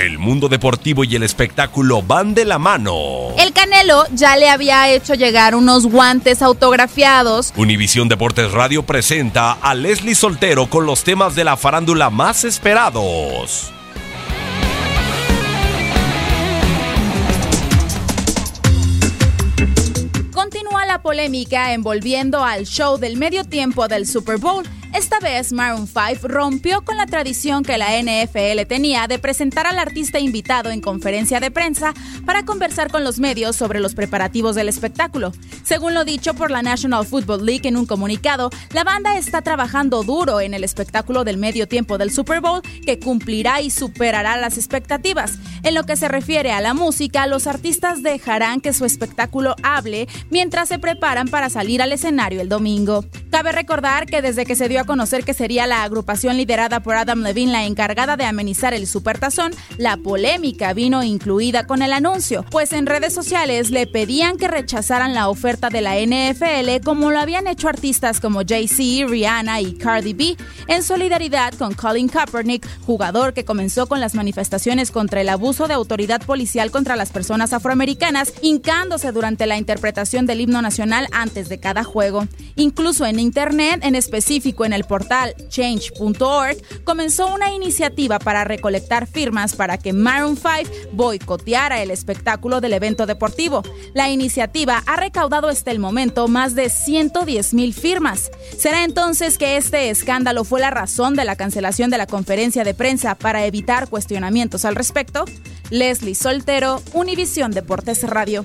El mundo deportivo y el espectáculo van de la mano. El Canelo ya le había hecho llegar unos guantes autografiados. Univisión Deportes Radio presenta a Leslie Soltero con los temas de la farándula más esperados. Continúa la polémica envolviendo al show del medio tiempo del Super Bowl. Esta vez Maroon 5 rompió con la tradición que la NFL tenía de presentar al artista invitado en conferencia de prensa para conversar con los medios sobre los preparativos del espectáculo. Según lo dicho por la National Football League en un comunicado, la banda está trabajando duro en el espectáculo del medio tiempo del Super Bowl que cumplirá y superará las expectativas. En lo que se refiere a la música, los artistas dejarán que su espectáculo hable mientras se preparan para salir al escenario el domingo. Cabe recordar que desde que se dio a conocer que sería la agrupación liderada por Adam Levine la encargada de amenizar el Supertazón, la polémica vino incluida con el anuncio, pues en redes sociales le pedían que rechazaran la oferta de la NFL como lo habían hecho artistas como Jay-Z, Rihanna y Cardi B, en solidaridad con Colin Kaepernick, jugador que comenzó con las manifestaciones contra el abuso de autoridad policial contra las personas afroamericanas, hincándose durante la interpretación del himno nacional antes de cada juego. Incluso en Internet, en específico en el portal change.org, comenzó una iniciativa para recolectar firmas para que Maroon 5 boicoteara el espectáculo del evento deportivo. La iniciativa ha recaudado hasta el momento más de 110 mil firmas. ¿Será entonces que este escándalo fue la razón de la cancelación de la conferencia de prensa para evitar cuestionamientos al respecto? Leslie Soltero, Univisión Deportes Radio.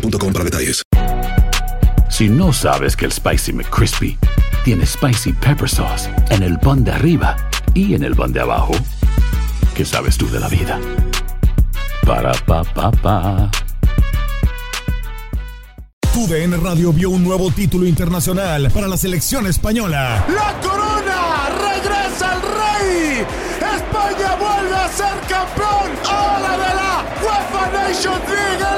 boostmobile.com para detalles. Si no sabes que el Spicy McCrispy tiene Spicy Pepper Sauce en el pan de arriba y en el pan de abajo, ¿qué sabes tú de la vida? Para, pa, pa, pa. TUDN Radio vio un nuevo título internacional para la selección española. ¡La corona! ¡Regresa el rey! ¡España vuelve a ser campeón! ¡Ahora de la UEFA Nations League!